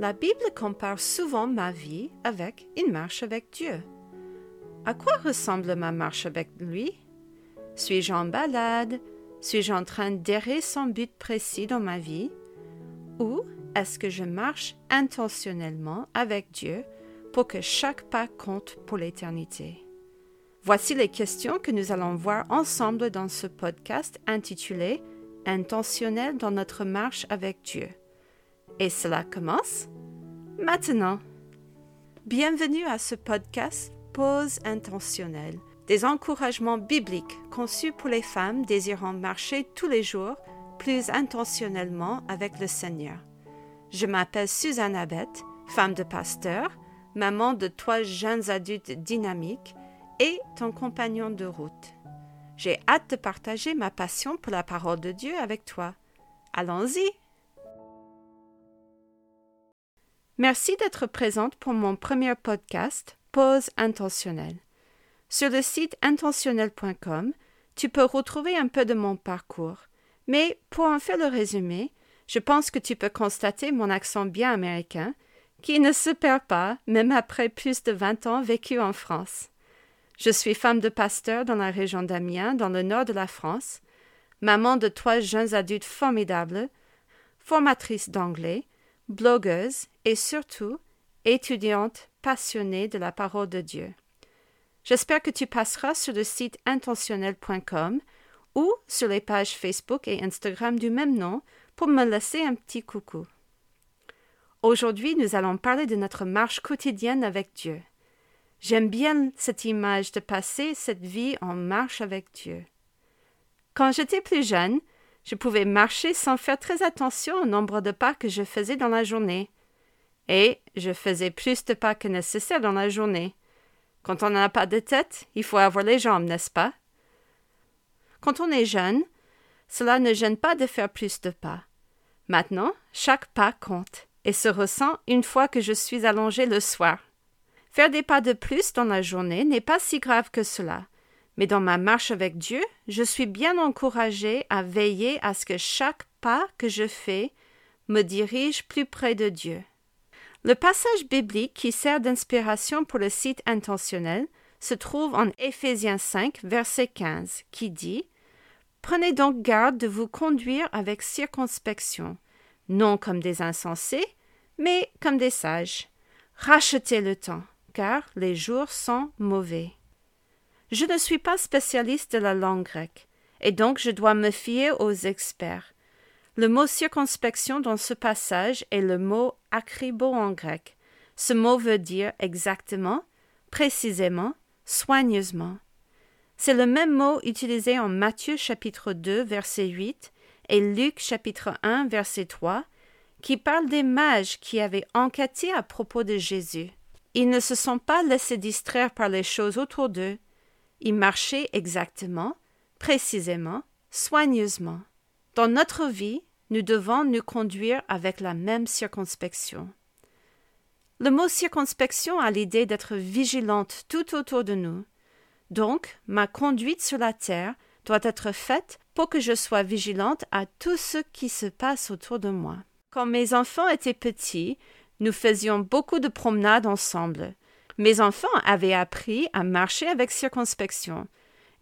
La Bible compare souvent ma vie avec une marche avec Dieu. À quoi ressemble ma marche avec lui? Suis-je en balade? Suis-je en train d'errer sans but précis dans ma vie? Ou est-ce que je marche intentionnellement avec Dieu pour que chaque pas compte pour l'éternité? Voici les questions que nous allons voir ensemble dans ce podcast intitulé Intentionnel dans notre marche avec Dieu. Et cela commence maintenant. Bienvenue à ce podcast Pause intentionnelle, des encouragements bibliques conçus pour les femmes désirant marcher tous les jours plus intentionnellement avec le Seigneur. Je m'appelle Suzanne Abette, femme de pasteur, maman de trois jeunes adultes dynamiques et ton compagnon de route. J'ai hâte de partager ma passion pour la parole de Dieu avec toi. Allons-y! Merci d'être présente pour mon premier podcast Pause intentionnelle. Sur le site intentionnel.com, tu peux retrouver un peu de mon parcours, mais pour en faire le résumé, je pense que tu peux constater mon accent bien américain, qui ne se perd pas même après plus de vingt ans vécu en France. Je suis femme de pasteur dans la région d'Amiens, dans le nord de la France, maman de trois jeunes adultes formidables, formatrice d'anglais, blogueuse et surtout étudiante passionnée de la parole de Dieu. J'espère que tu passeras sur le site intentionnel.com ou sur les pages Facebook et Instagram du même nom pour me laisser un petit coucou. Aujourd'hui, nous allons parler de notre marche quotidienne avec Dieu. J'aime bien cette image de passer cette vie en marche avec Dieu. Quand j'étais plus jeune, je pouvais marcher sans faire très attention au nombre de pas que je faisais dans la journée. Et je faisais plus de pas que nécessaire dans la journée. Quand on n'a pas de tête, il faut avoir les jambes, n'est-ce pas? Quand on est jeune, cela ne gêne pas de faire plus de pas. Maintenant, chaque pas compte et se ressent une fois que je suis allongé le soir. Faire des pas de plus dans la journée n'est pas si grave que cela, mais dans ma marche avec Dieu, je suis bien encouragée à veiller à ce que chaque pas que je fais me dirige plus près de Dieu. Le passage biblique qui sert d'inspiration pour le site intentionnel se trouve en Éphésiens 5, verset 15, qui dit Prenez donc garde de vous conduire avec circonspection, non comme des insensés, mais comme des sages. Rachetez le temps, car les jours sont mauvais. Je ne suis pas spécialiste de la langue grecque, et donc je dois me fier aux experts. Le mot circonspection dans ce passage est le mot acribo en grec. Ce mot veut dire exactement, précisément, soigneusement. C'est le même mot utilisé en Matthieu chapitre 2 verset 8 et Luc chapitre 1 verset 3 qui parle des mages qui avaient enquêté à propos de Jésus. Ils ne se sont pas laissés distraire par les choses autour d'eux. Ils marchaient exactement, précisément, soigneusement. Dans notre vie, nous devons nous conduire avec la même circonspection. Le mot circonspection a l'idée d'être vigilante tout autour de nous. Donc, ma conduite sur la terre doit être faite pour que je sois vigilante à tout ce qui se passe autour de moi. Quand mes enfants étaient petits, nous faisions beaucoup de promenades ensemble. Mes enfants avaient appris à marcher avec circonspection.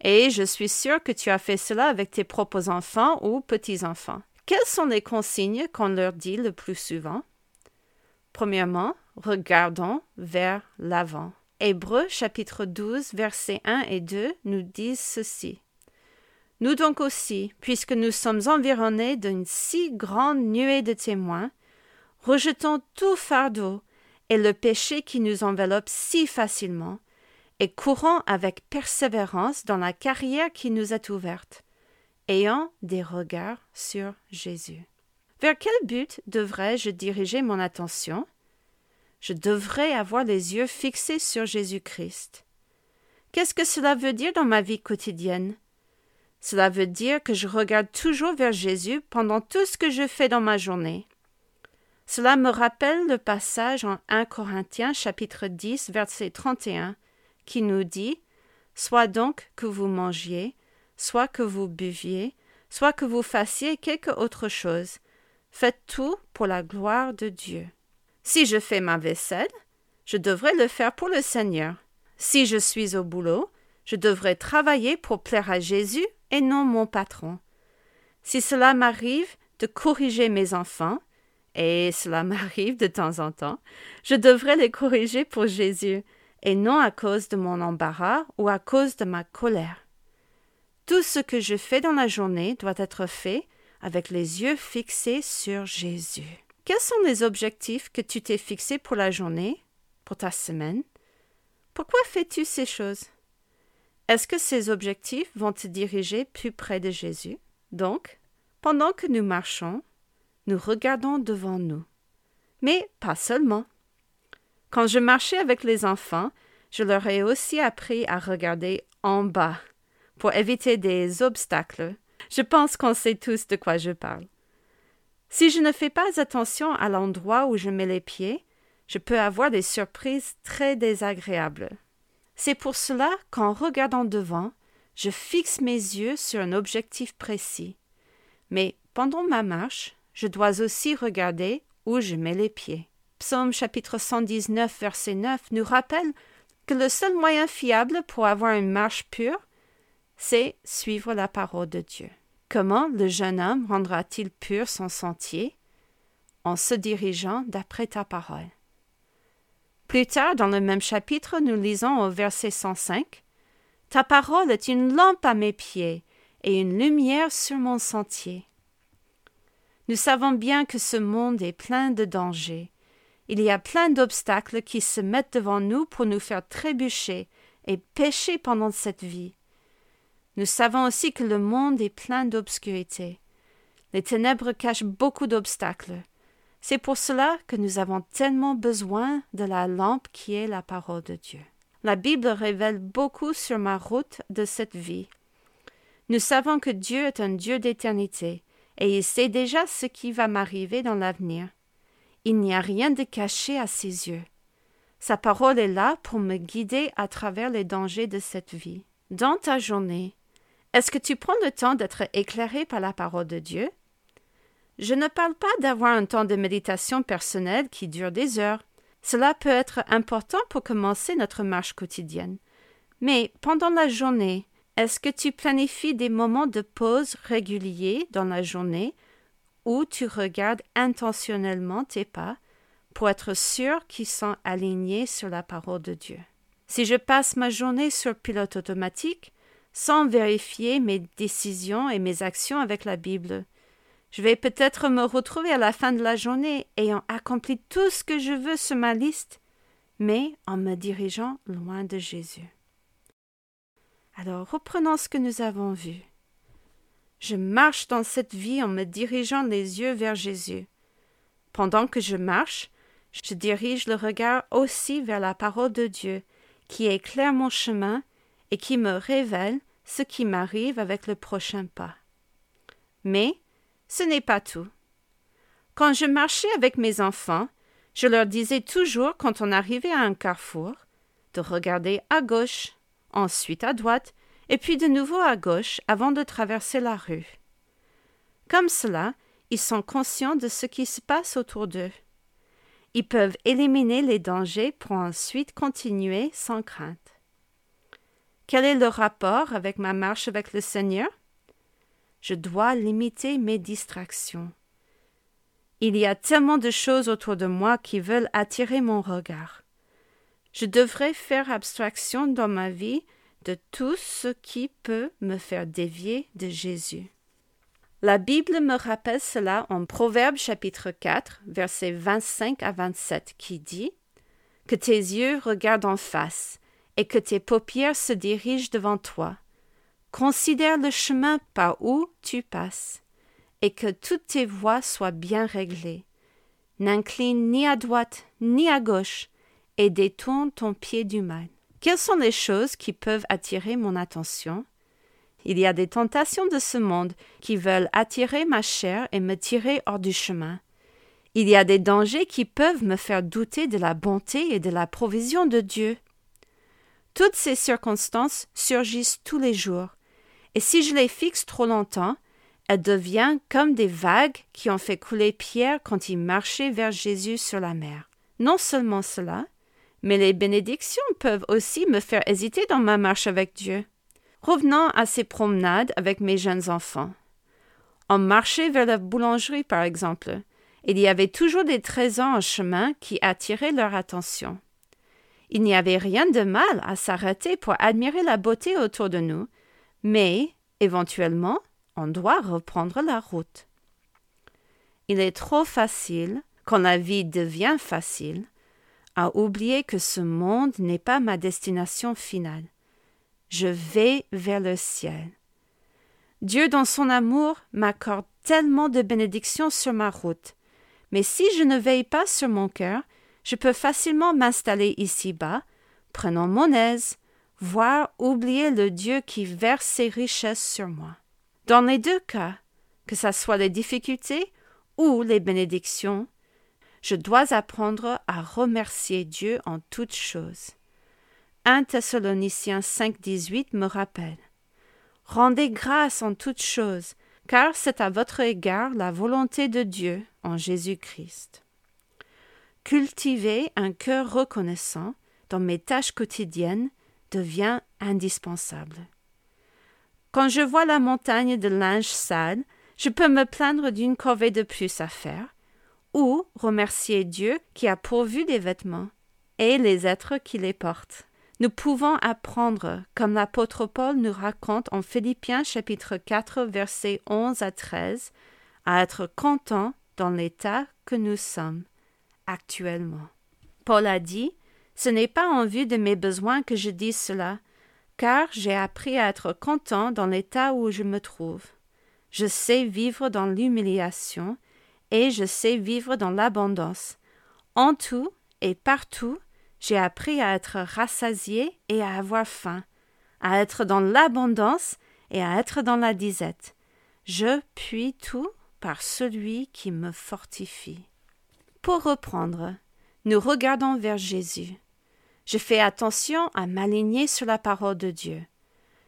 Et je suis sûre que tu as fait cela avec tes propres enfants ou petits-enfants. Quelles sont les consignes qu'on leur dit le plus souvent? Premièrement, regardons vers l'avant. Hébreux chapitre 12 versets 1 et 2 nous disent ceci. Nous donc aussi, puisque nous sommes environnés d'une si grande nuée de témoins, rejetons tout fardeau et le péché qui nous enveloppe si facilement, et courons avec persévérance dans la carrière qui nous est ouverte, ayant des regards sur Jésus. Vers quel but devrais-je diriger mon attention? Je devrais avoir les yeux fixés sur Jésus-Christ. Qu'est-ce que cela veut dire dans ma vie quotidienne? Cela veut dire que je regarde toujours vers Jésus pendant tout ce que je fais dans ma journée. Cela me rappelle le passage en 1 Corinthiens chapitre 10 verset 31 qui nous dit Soit donc que vous mangiez, soit que vous buviez, soit que vous fassiez quelque autre chose, faites tout pour la gloire de Dieu. Si je fais ma vaisselle, je devrais le faire pour le Seigneur. Si je suis au boulot, je devrais travailler pour plaire à Jésus et non mon patron. Si cela m'arrive de corriger mes enfants, et cela m'arrive de temps en temps, je devrais les corriger pour Jésus, et non à cause de mon embarras ou à cause de ma colère. Tout ce que je fais dans la journée doit être fait avec les yeux fixés sur Jésus. Quels sont les objectifs que tu t'es fixés pour la journée, pour ta semaine? Pourquoi fais-tu ces choses? Est-ce que ces objectifs vont te diriger plus près de Jésus? Donc, pendant que nous marchons, nous regardons devant nous. Mais pas seulement. Quand je marchais avec les enfants, je leur ai aussi appris à regarder en bas pour éviter des obstacles. Je pense qu'on sait tous de quoi je parle. Si je ne fais pas attention à l'endroit où je mets les pieds, je peux avoir des surprises très désagréables. C'est pour cela qu'en regardant devant, je fixe mes yeux sur un objectif précis. Mais pendant ma marche, je dois aussi regarder où je mets les pieds. Psaume chapitre 119 verset 9 nous rappelle que le seul moyen fiable pour avoir une marche pure, c'est suivre la parole de Dieu. Comment le jeune homme rendra-t-il pur son sentier En se dirigeant d'après ta parole? Plus tard dans le même chapitre, nous lisons au verset 105 Ta parole est une lampe à mes pieds et une lumière sur mon sentier. Nous savons bien que ce monde est plein de dangers. Il y a plein d'obstacles qui se mettent devant nous pour nous faire trébucher et pécher pendant cette vie. Nous savons aussi que le monde est plein d'obscurité. Les ténèbres cachent beaucoup d'obstacles. C'est pour cela que nous avons tellement besoin de la lampe qui est la parole de Dieu. La Bible révèle beaucoup sur ma route de cette vie. Nous savons que Dieu est un Dieu d'éternité et il sait déjà ce qui va m'arriver dans l'avenir. Il n'y a rien de caché à ses yeux. Sa parole est là pour me guider à travers les dangers de cette vie. Dans ta journée, est-ce que tu prends le temps d'être éclairé par la parole de Dieu? Je ne parle pas d'avoir un temps de méditation personnelle qui dure des heures. Cela peut être important pour commencer notre marche quotidienne. Mais pendant la journée, est-ce que tu planifies des moments de pause réguliers dans la journée où tu regardes intentionnellement tes pas pour être sûr qu'ils sont alignés sur la parole de Dieu? Si je passe ma journée sur pilote automatique, sans vérifier mes décisions et mes actions avec la Bible, je vais peut-être me retrouver à la fin de la journée ayant accompli tout ce que je veux sur ma liste, mais en me dirigeant loin de Jésus. Alors reprenons ce que nous avons vu. Je marche dans cette vie en me dirigeant les yeux vers Jésus. Pendant que je marche, je dirige le regard aussi vers la parole de Dieu, qui éclaire mon chemin et qui me révèle ce qui m'arrive avec le prochain pas. Mais ce n'est pas tout. Quand je marchais avec mes enfants, je leur disais toujours quand on arrivait à un carrefour de regarder à gauche, ensuite à droite, et puis de nouveau à gauche avant de traverser la rue. Comme cela, ils sont conscients de ce qui se passe autour d'eux. Ils peuvent éliminer les dangers pour ensuite continuer sans crainte. Quel est le rapport avec ma marche avec le Seigneur? Je dois limiter mes distractions. Il y a tellement de choses autour de moi qui veulent attirer mon regard. Je devrais faire abstraction dans ma vie de tout ce qui peut me faire dévier de Jésus. La Bible me rappelle cela en Proverbe chapitre 4, versets 25 à 27, qui dit Que tes yeux regardent en face, et que tes paupières se dirigent devant toi. Considère le chemin par où tu passes, et que toutes tes voies soient bien réglées. N'incline ni à droite ni à gauche, et détourne ton pied du mal. Quelles sont les choses qui peuvent attirer mon attention? Il y a des tentations de ce monde qui veulent attirer ma chair et me tirer hors du chemin. Il y a des dangers qui peuvent me faire douter de la bonté et de la provision de Dieu. Toutes ces circonstances surgissent tous les jours, et si je les fixe trop longtemps, elles deviennent comme des vagues qui ont fait couler Pierre quand il marchait vers Jésus sur la mer. Non seulement cela, mais les bénédictions peuvent aussi me faire hésiter dans ma marche avec Dieu. Revenons à ces promenades avec mes jeunes enfants. On marchait vers la boulangerie, par exemple. Il y avait toujours des trésors en chemin qui attiraient leur attention. Il n'y avait rien de mal à s'arrêter pour admirer la beauté autour de nous, mais, éventuellement, on doit reprendre la route. Il est trop facile, quand la vie devient facile, à oublier que ce monde n'est pas ma destination finale. Je vais vers le ciel. Dieu, dans son amour, m'accorde tellement de bénédictions sur ma route. Mais si je ne veille pas sur mon cœur, je peux facilement m'installer ici-bas, prenant mon aise, voire oublier le Dieu qui verse ses richesses sur moi. Dans les deux cas, que ce soit les difficultés ou les bénédictions, je dois apprendre à remercier Dieu en toutes choses. 1 Thessaloniciens 5.18 me rappelle. Rendez grâce en toutes choses, car c'est à votre égard la volonté de Dieu en Jésus-Christ. Cultiver un cœur reconnaissant dans mes tâches quotidiennes devient indispensable. Quand je vois la montagne de linge sale, je peux me plaindre d'une corvée de plus à faire, ou remercier Dieu qui a pourvu des vêtements et les êtres qui les portent. Nous pouvons apprendre, comme l'apôtre Paul nous raconte en Philippiens chapitre 4 versets 11 à 13, à être content dans l'état que nous sommes actuellement. Paul a dit Ce n'est pas en vue de mes besoins que je dis cela, car j'ai appris à être content dans l'état où je me trouve. Je sais vivre dans l'humiliation et je sais vivre dans l'abondance. En tout et partout, j'ai appris à être rassasié et à avoir faim, à être dans l'abondance et à être dans la disette. Je puis tout par celui qui me fortifie. Pour reprendre, nous regardons vers Jésus. Je fais attention à m'aligner sur la parole de Dieu.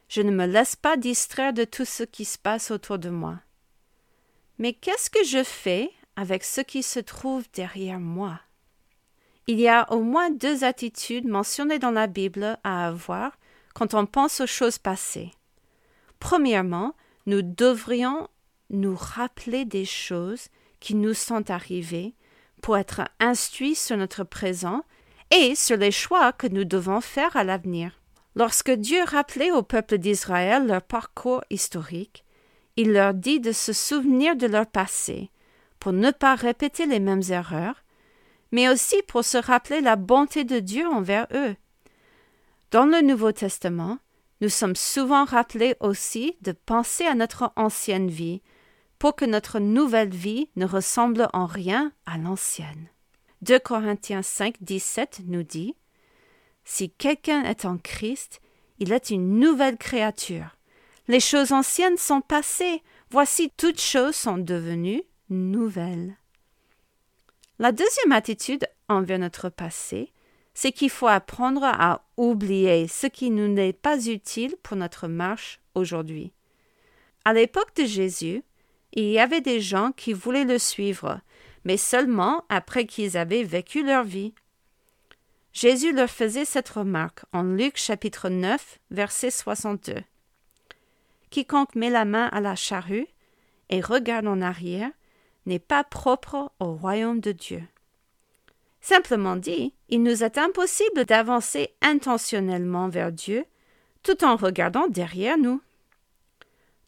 Je ne me laisse pas distraire de tout ce qui se passe autour de moi. Mais qu'est-ce que je fais avec ce qui se trouve derrière moi? Il y a au moins deux attitudes mentionnées dans la Bible à avoir quand on pense aux choses passées. Premièrement, nous devrions nous rappeler des choses qui nous sont arrivées pour être instruits sur notre présent et sur les choix que nous devons faire à l'avenir. Lorsque Dieu rappelait au peuple d'Israël leur parcours historique, il leur dit de se souvenir de leur passé pour ne pas répéter les mêmes erreurs mais aussi pour se rappeler la bonté de Dieu envers eux. Dans le Nouveau Testament, nous sommes souvent rappelés aussi de penser à notre ancienne vie, pour que notre nouvelle vie ne ressemble en rien à l'ancienne. 2 Corinthiens 5, 17 nous dit Si quelqu'un est en Christ, il est une nouvelle créature. Les choses anciennes sont passées, voici toutes choses sont devenues nouvelles. La deuxième attitude envers notre passé, c'est qu'il faut apprendre à oublier ce qui nous n'est pas utile pour notre marche aujourd'hui. À l'époque de Jésus, il y avait des gens qui voulaient le suivre, mais seulement après qu'ils avaient vécu leur vie. Jésus leur faisait cette remarque en Luc chapitre 9, verset 62. Quiconque met la main à la charrue et regarde en arrière n'est pas propre au royaume de Dieu. Simplement dit, il nous est impossible d'avancer intentionnellement vers Dieu tout en regardant derrière nous.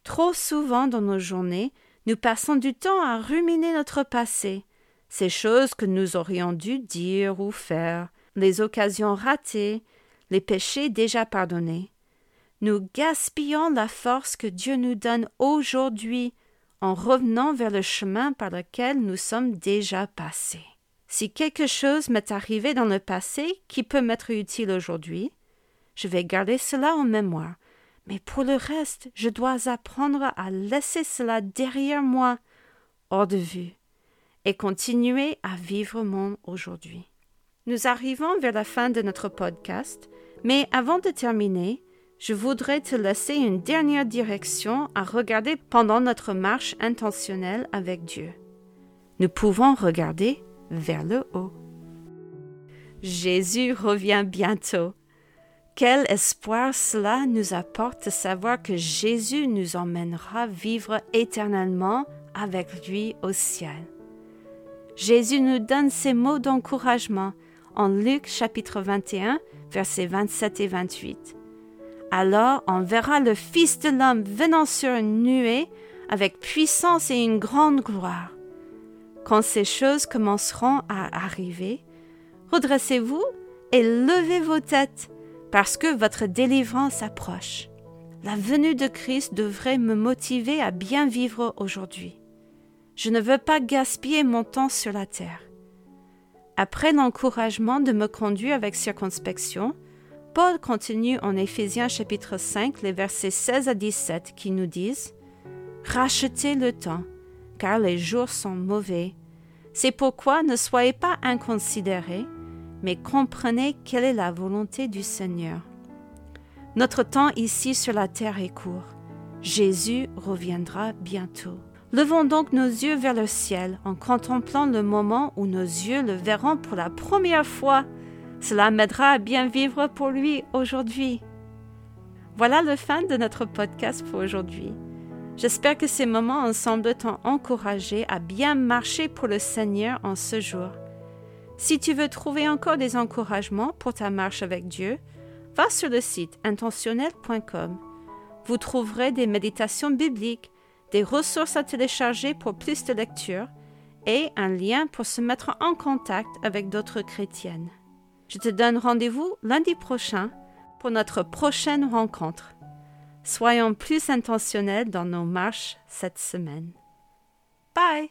Trop souvent dans nos journées, nous passons du temps à ruminer notre passé, ces choses que nous aurions dû dire ou faire, les occasions ratées, les péchés déjà pardonnés. Nous gaspillons la force que Dieu nous donne aujourd'hui en revenant vers le chemin par lequel nous sommes déjà passés. Si quelque chose m'est arrivé dans le passé qui peut m'être utile aujourd'hui, je vais garder cela en mémoire, mais pour le reste, je dois apprendre à laisser cela derrière moi, hors de vue, et continuer à vivre mon aujourd'hui. Nous arrivons vers la fin de notre podcast, mais avant de terminer, je voudrais te laisser une dernière direction à regarder pendant notre marche intentionnelle avec Dieu. Nous pouvons regarder vers le haut. Jésus revient bientôt. Quel espoir cela nous apporte de savoir que Jésus nous emmènera vivre éternellement avec lui au ciel. Jésus nous donne ces mots d'encouragement en Luc chapitre 21, versets 27 et 28. Alors on verra le Fils de l'homme venant sur une nuée avec puissance et une grande gloire. Quand ces choses commenceront à arriver, redressez-vous et levez vos têtes, parce que votre délivrance approche. La venue de Christ devrait me motiver à bien vivre aujourd'hui. Je ne veux pas gaspiller mon temps sur la terre. Après l'encouragement de me conduire avec circonspection, Paul continue en Éphésiens chapitre 5, les versets 16 à 17 qui nous disent Rachetez le temps, car les jours sont mauvais. C'est pourquoi ne soyez pas inconsidérés, mais comprenez quelle est la volonté du Seigneur. Notre temps ici sur la terre est court. Jésus reviendra bientôt. Levons donc nos yeux vers le ciel en contemplant le moment où nos yeux le verront pour la première fois. Cela m'aidera à bien vivre pour lui aujourd'hui. Voilà le fin de notre podcast pour aujourd'hui. J'espère que ces moments ensemble t'ont encouragé à bien marcher pour le Seigneur en ce jour. Si tu veux trouver encore des encouragements pour ta marche avec Dieu, va sur le site intentionnel.com. Vous trouverez des méditations bibliques, des ressources à télécharger pour plus de lecture et un lien pour se mettre en contact avec d'autres chrétiennes. Je te donne rendez-vous lundi prochain pour notre prochaine rencontre. Soyons plus intentionnels dans nos marches cette semaine. Bye!